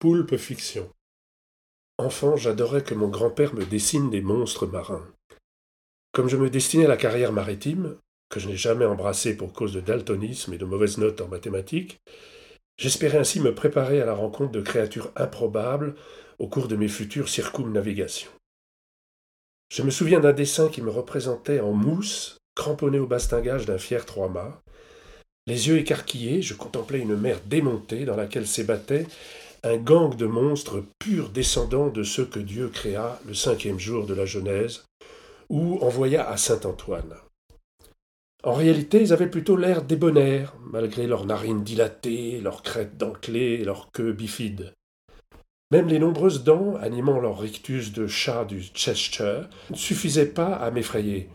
Poulpe fiction. Enfant, j'adorais que mon grand-père me dessine des monstres marins. Comme je me destinais à la carrière maritime, que je n'ai jamais embrassée pour cause de daltonisme et de mauvaises notes en mathématiques, j'espérais ainsi me préparer à la rencontre de créatures improbables au cours de mes futures circumnavigations. Je me souviens d'un dessin qui me représentait en mousse, cramponné au bastingage d'un fier trois-mâts. Les yeux écarquillés, je contemplais une mer démontée dans laquelle s'ébattait un gang de monstres purs descendants de ceux que Dieu créa le cinquième jour de la Genèse, ou envoya à Saint Antoine. En réalité, ils avaient plutôt l'air débonnaires, malgré leurs narines dilatées, leurs crêtes dentelées et leurs queues bifides. Même les nombreuses dents animant leur rictus de chat du Cheshire ne suffisaient pas à m'effrayer.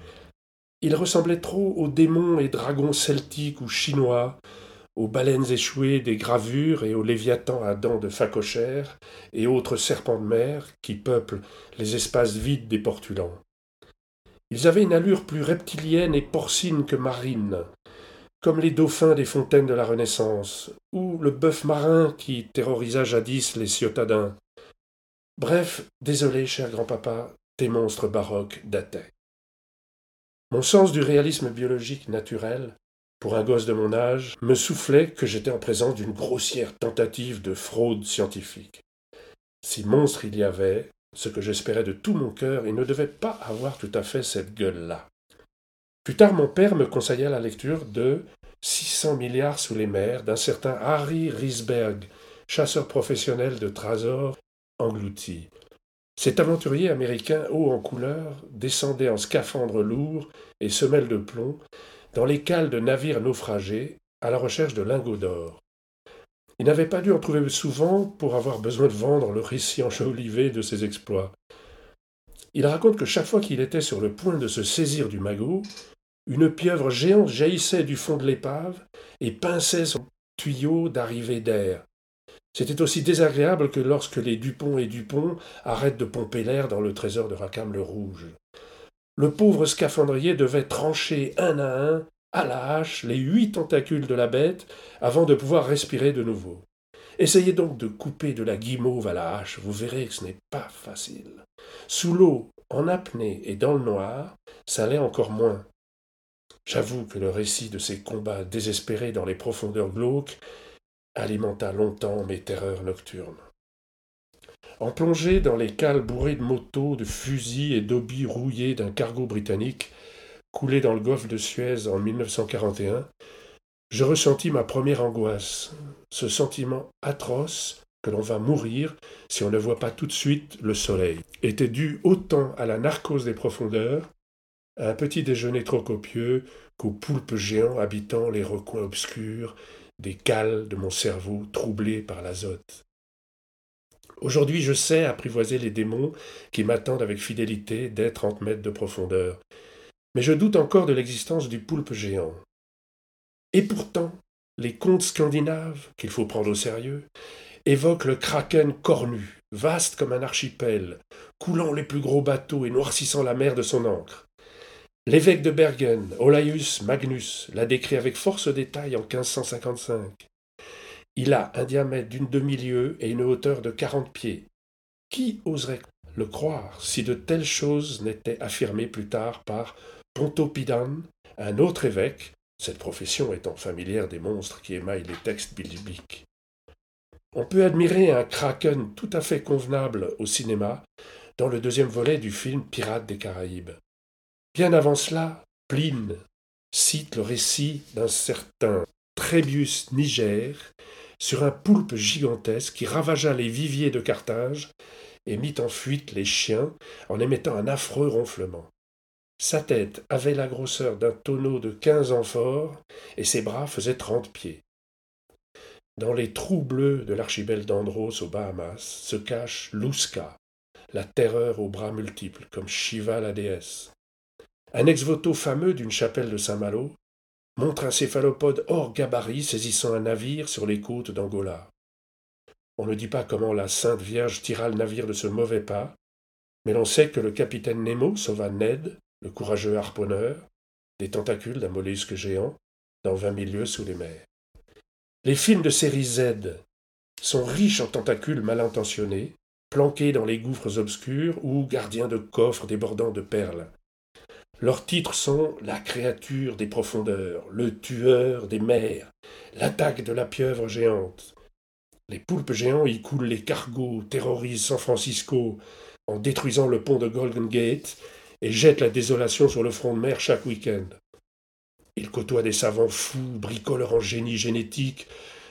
Ils ressemblaient trop aux démons et dragons celtiques ou chinois, aux baleines échouées des gravures et aux léviathans à dents de phacochère et autres serpents de mer qui peuplent les espaces vides des portulans. Ils avaient une allure plus reptilienne et porcine que marine, comme les dauphins des fontaines de la Renaissance, ou le bœuf marin qui terrorisa jadis les ciotadins. Bref, désolé, cher grand-papa, tes monstres baroques dataient. Mon sens du réalisme biologique naturel, pour un gosse de mon âge, me soufflait que j'étais en présence d'une grossière tentative de fraude scientifique. Si monstre il y avait, ce que j'espérais de tout mon cœur, il ne devait pas avoir tout à fait cette gueule-là. Plus tard, mon père me conseilla la lecture de 600 milliards sous les mers d'un certain Harry Risberg, chasseur professionnel de trésors engloutis. Cet aventurier américain haut en couleur descendait en scaphandre lourd et semelle de plomb dans les cales de navires naufragés à la recherche de lingots d'or. Il n'avait pas dû en trouver souvent pour avoir besoin de vendre le récit enjolivé de ses exploits. Il raconte que chaque fois qu'il était sur le point de se saisir du magot, une pieuvre géante jaillissait du fond de l'épave et pinçait son tuyau d'arrivée d'air. C'était aussi désagréable que lorsque les Dupont et Dupont arrêtent de pomper l'air dans le trésor de Rackham le Rouge. Le pauvre scaphandrier devait trancher un à un à la hache les huit tentacules de la bête avant de pouvoir respirer de nouveau. Essayez donc de couper de la guimauve à la hache, vous verrez que ce n'est pas facile. Sous l'eau, en apnée et dans le noir, ça l'est encore moins. J'avoue que le récit de ces combats désespérés dans les profondeurs glauques alimenta longtemps mes terreurs nocturnes. En plongée dans les cales bourrées de motos, de fusils et d'obus rouillés d'un cargo britannique, coulé dans le golfe de Suez en 1941, je ressentis ma première angoisse, ce sentiment atroce que l'on va mourir si on ne voit pas tout de suite le soleil, était dû autant à la narcose des profondeurs, à un petit déjeuner trop copieux, qu'aux poulpes géants habitant les recoins obscurs des cales de mon cerveau troublé par l'azote. Aujourd'hui, je sais apprivoiser les démons qui m'attendent avec fidélité dès trente mètres de profondeur, mais je doute encore de l'existence du poulpe géant. Et pourtant, les contes scandinaves, qu'il faut prendre au sérieux, évoquent le kraken cornu, vaste comme un archipel, coulant les plus gros bateaux et noircissant la mer de son encre. L'évêque de Bergen, Olaus Magnus, l'a décrit avec force détail en 1555. Il a un diamètre d'une demi-lieue et une hauteur de quarante pieds. Qui oserait le croire si de telles choses n'étaient affirmées plus tard par Pontopidan, un autre évêque, cette profession étant familière des monstres qui émaillent les textes bibliques. On peut admirer un kraken tout à fait convenable au cinéma dans le deuxième volet du film Pirates des Caraïbes. Bien avant cela, Pline cite le récit d'un certain Trébius Niger sur un poulpe gigantesque qui ravagea les viviers de Carthage et mit en fuite les chiens en émettant un affreux ronflement. Sa tête avait la grosseur d'un tonneau de quinze amphores, et ses bras faisaient trente pieds. Dans les trous bleus de l'archipel d'Andros aux Bahamas se cache Louska, la terreur aux bras multiples, comme Shiva la déesse. Un ex-voto fameux d'une chapelle de Saint-Malo montre un céphalopode hors gabarit saisissant un navire sur les côtes d'Angola. On ne dit pas comment la Sainte Vierge tira le navire de ce mauvais pas, mais l'on sait que le capitaine Nemo sauva Ned le courageux harponneur, des tentacules d'un mollusque géant, dans vingt mille lieues sous les mers. Les films de série Z, sont riches en tentacules mal intentionnés, planqués dans les gouffres obscurs ou gardiens de coffres débordant de perles. Leurs titres sont La créature des profondeurs, Le tueur des mers, L'attaque de la pieuvre géante. Les poulpes géants y coulent les cargos, terrorisent San Francisco en détruisant le pont de Golden Gate et jettent la désolation sur le front de mer chaque week-end. Ils côtoient des savants fous, bricoleurs en génie génétique,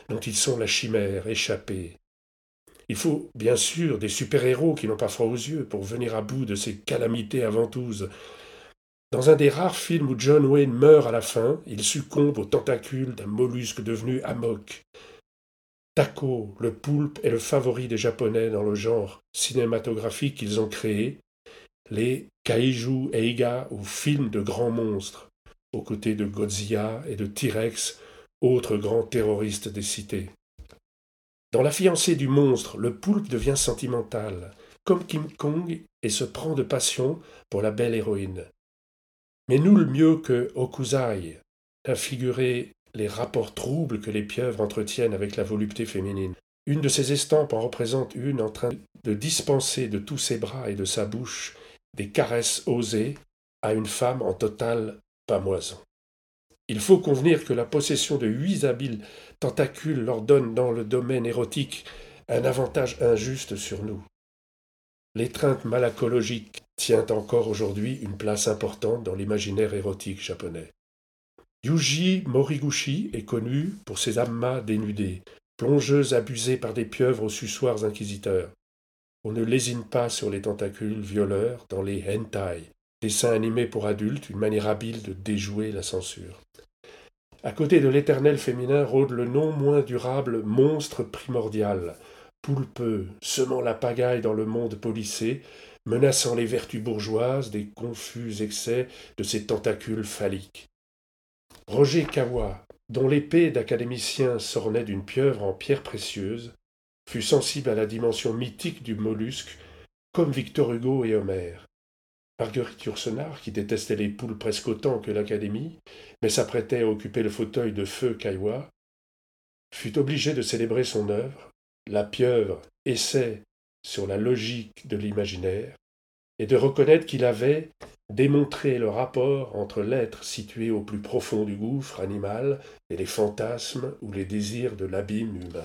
dont ils sont la chimère échappée. Il faut bien sûr des super-héros qui n'ont pas froid aux yeux pour venir à bout de ces calamités aventouses. Dans un des rares films où John Wayne meurt à la fin, il succombe aux tentacules d'un mollusque devenu amok. Taco, le poulpe, est le favori des Japonais dans le genre cinématographique qu'ils ont créé, les kaiju eiga ou films de grands monstres, aux côtés de Godzilla et de T-Rex, autres grands terroristes des cités. Dans La fiancée du monstre, le poulpe devient sentimental, comme Kim Kong, et se prend de passion pour la belle héroïne. Mais nul mieux que Okuzai a figuré les rapports troubles que les pieuvres entretiennent avec la volupté féminine. Une de ces estampes en représente une en train de dispenser de tous ses bras et de sa bouche des caresses osées à une femme en totale pamoison. Il faut convenir que la possession de huit habiles tentacules leur donne dans le domaine érotique un avantage injuste sur nous. L'étreinte malacologique tient encore aujourd'hui une place importante dans l'imaginaire érotique japonais. Yuji Moriguchi est connu pour ses amas dénudés, plongeuses abusées par des pieuvres aux suçoirs inquisiteurs. On ne lésine pas sur les tentacules violeurs dans les hentai, dessins animés pour adultes, une manière habile de déjouer la censure. À côté de l'éternel féminin rôde le non moins durable monstre primordial, poulpeux, semant la pagaille dans le monde policé, menaçant les vertus bourgeoises des confus excès de ses tentacules phalliques. Roger Kawa, dont l'épée d'académicien s'ornait d'une pieuvre en pierre précieuse, fut sensible à la dimension mythique du mollusque, comme Victor Hugo et Homère. Marguerite Yourcenar, qui détestait les poules presque autant que l'Académie, mais s'apprêtait à occuper le fauteuil de feu Kaiwa, fut obligée de célébrer son œuvre, La pieuvre, essai sur la logique de l'imaginaire, et de reconnaître qu'il avait, démontrer le rapport entre l'être situé au plus profond du gouffre animal et les fantasmes ou les désirs de l'abîme humain.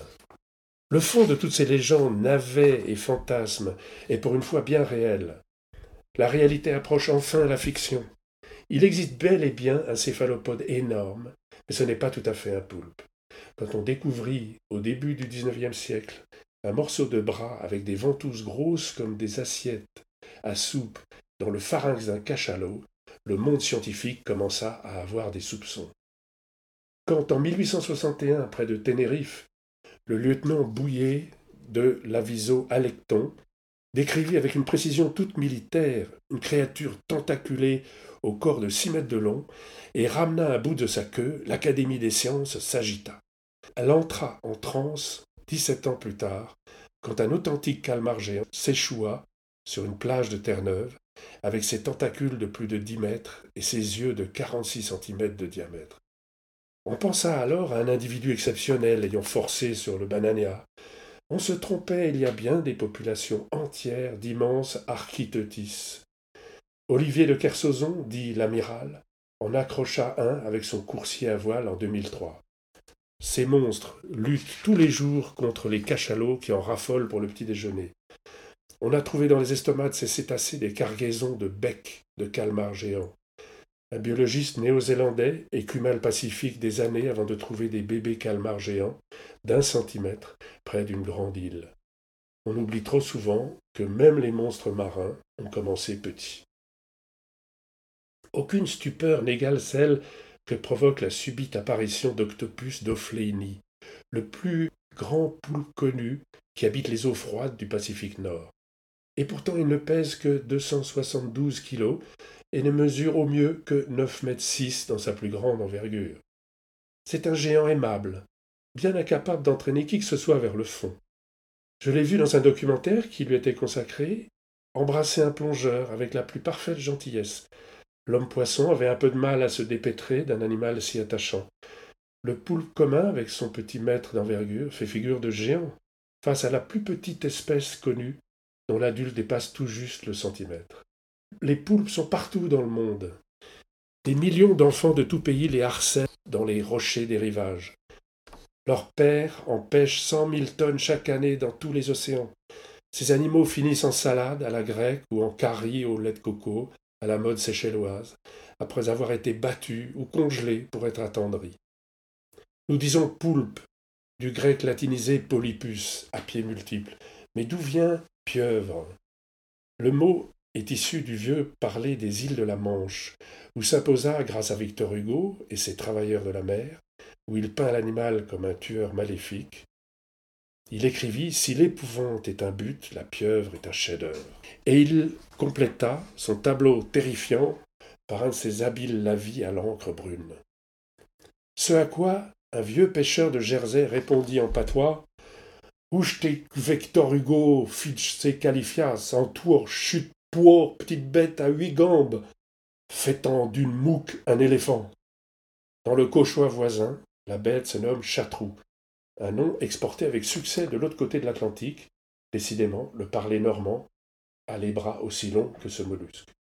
Le fond de toutes ces légendes, navets et fantasmes, est pour une fois bien réel. La réalité approche enfin la fiction. Il existe bel et bien un céphalopode énorme, mais ce n'est pas tout à fait un poulpe. Quand on découvrit, au début du XIXe siècle, un morceau de bras avec des ventouses grosses comme des assiettes à soupe dans le pharynx d'un cachalot, le monde scientifique commença à avoir des soupçons. Quand en 1861, près de Ténérife, le lieutenant Bouillet de l'aviso Alecton décrivit avec une précision toute militaire une créature tentaculée au corps de six mètres de long et ramena à bout de sa queue, l'Académie des sciences s'agita. Elle entra en transe dix-sept ans plus tard, quand un authentique calmar géant s'échoua sur une plage de Terre-Neuve avec ses tentacules de plus de dix mètres et ses yeux de quarante-six centimètres de diamètre. On pensa alors à un individu exceptionnel ayant forcé sur le banania. On se trompait, il y a bien des populations entières d'immenses architeutis. Olivier de Kersozon, dit l'amiral, en accrocha un avec son coursier à voile en 2003. Ces monstres luttent tous les jours contre les cachalots qui en raffolent pour le petit déjeuner. On a trouvé dans les estomacs de ces cétacés des cargaisons de becs de calmars géants. Un biologiste néo-zélandais écuma le Pacifique des années avant de trouver des bébés calmars géants d'un centimètre près d'une grande île. On oublie trop souvent que même les monstres marins ont commencé petits. Aucune stupeur n'égale celle que provoque la subite apparition d'Octopus d'Ophlénie, le plus grand poulpe connu qui habite les eaux froides du Pacifique Nord et pourtant il ne pèse que 272 kilos et ne mesure au mieux que 9 mètres 6 dans sa plus grande envergure. C'est un géant aimable, bien incapable d'entraîner qui que ce soit vers le fond. Je l'ai vu dans un documentaire qui lui était consacré embrasser un plongeur avec la plus parfaite gentillesse. L'homme poisson avait un peu de mal à se dépêtrer d'un animal si attachant. Le poulpe commun, avec son petit mètre d'envergure, fait figure de géant face à la plus petite espèce connue dont l'adulte dépasse tout juste le centimètre. Les poulpes sont partout dans le monde. Des millions d'enfants de tout pays les harcèlent dans les rochers des rivages. Leur père en pêche cent mille tonnes chaque année dans tous les océans. Ces animaux finissent en salade à la grecque ou en curry au lait de coco, à la mode séchelloise, après avoir été battus ou congelés pour être attendris. Nous disons poulpe, du grec latinisé polypus, à pieds multiples. Mais d'où vient pieuvre? Le mot est issu du vieux parler des îles de la Manche, où s'imposa, grâce à Victor Hugo et ses travailleurs de la mer, où il peint l'animal comme un tueur maléfique, il écrivit Si l'épouvante est un but, la pieuvre est un chef-d'œuvre. Et il compléta son tableau terrifiant par un de ses habiles lavis à l'encre brune. Ce à quoi un vieux pêcheur de Jersey répondit en patois Ouche t'es Victor Hugo, fitch se qualifias, en tour, chute, poire, petite bête à huit gambes, fêtant d'une mouque un éléphant. Dans le Cauchois voisin, la bête se nomme Chatrou, un nom exporté avec succès de l'autre côté de l'Atlantique. Décidément, le parler normand a les bras aussi longs que ce mollusque.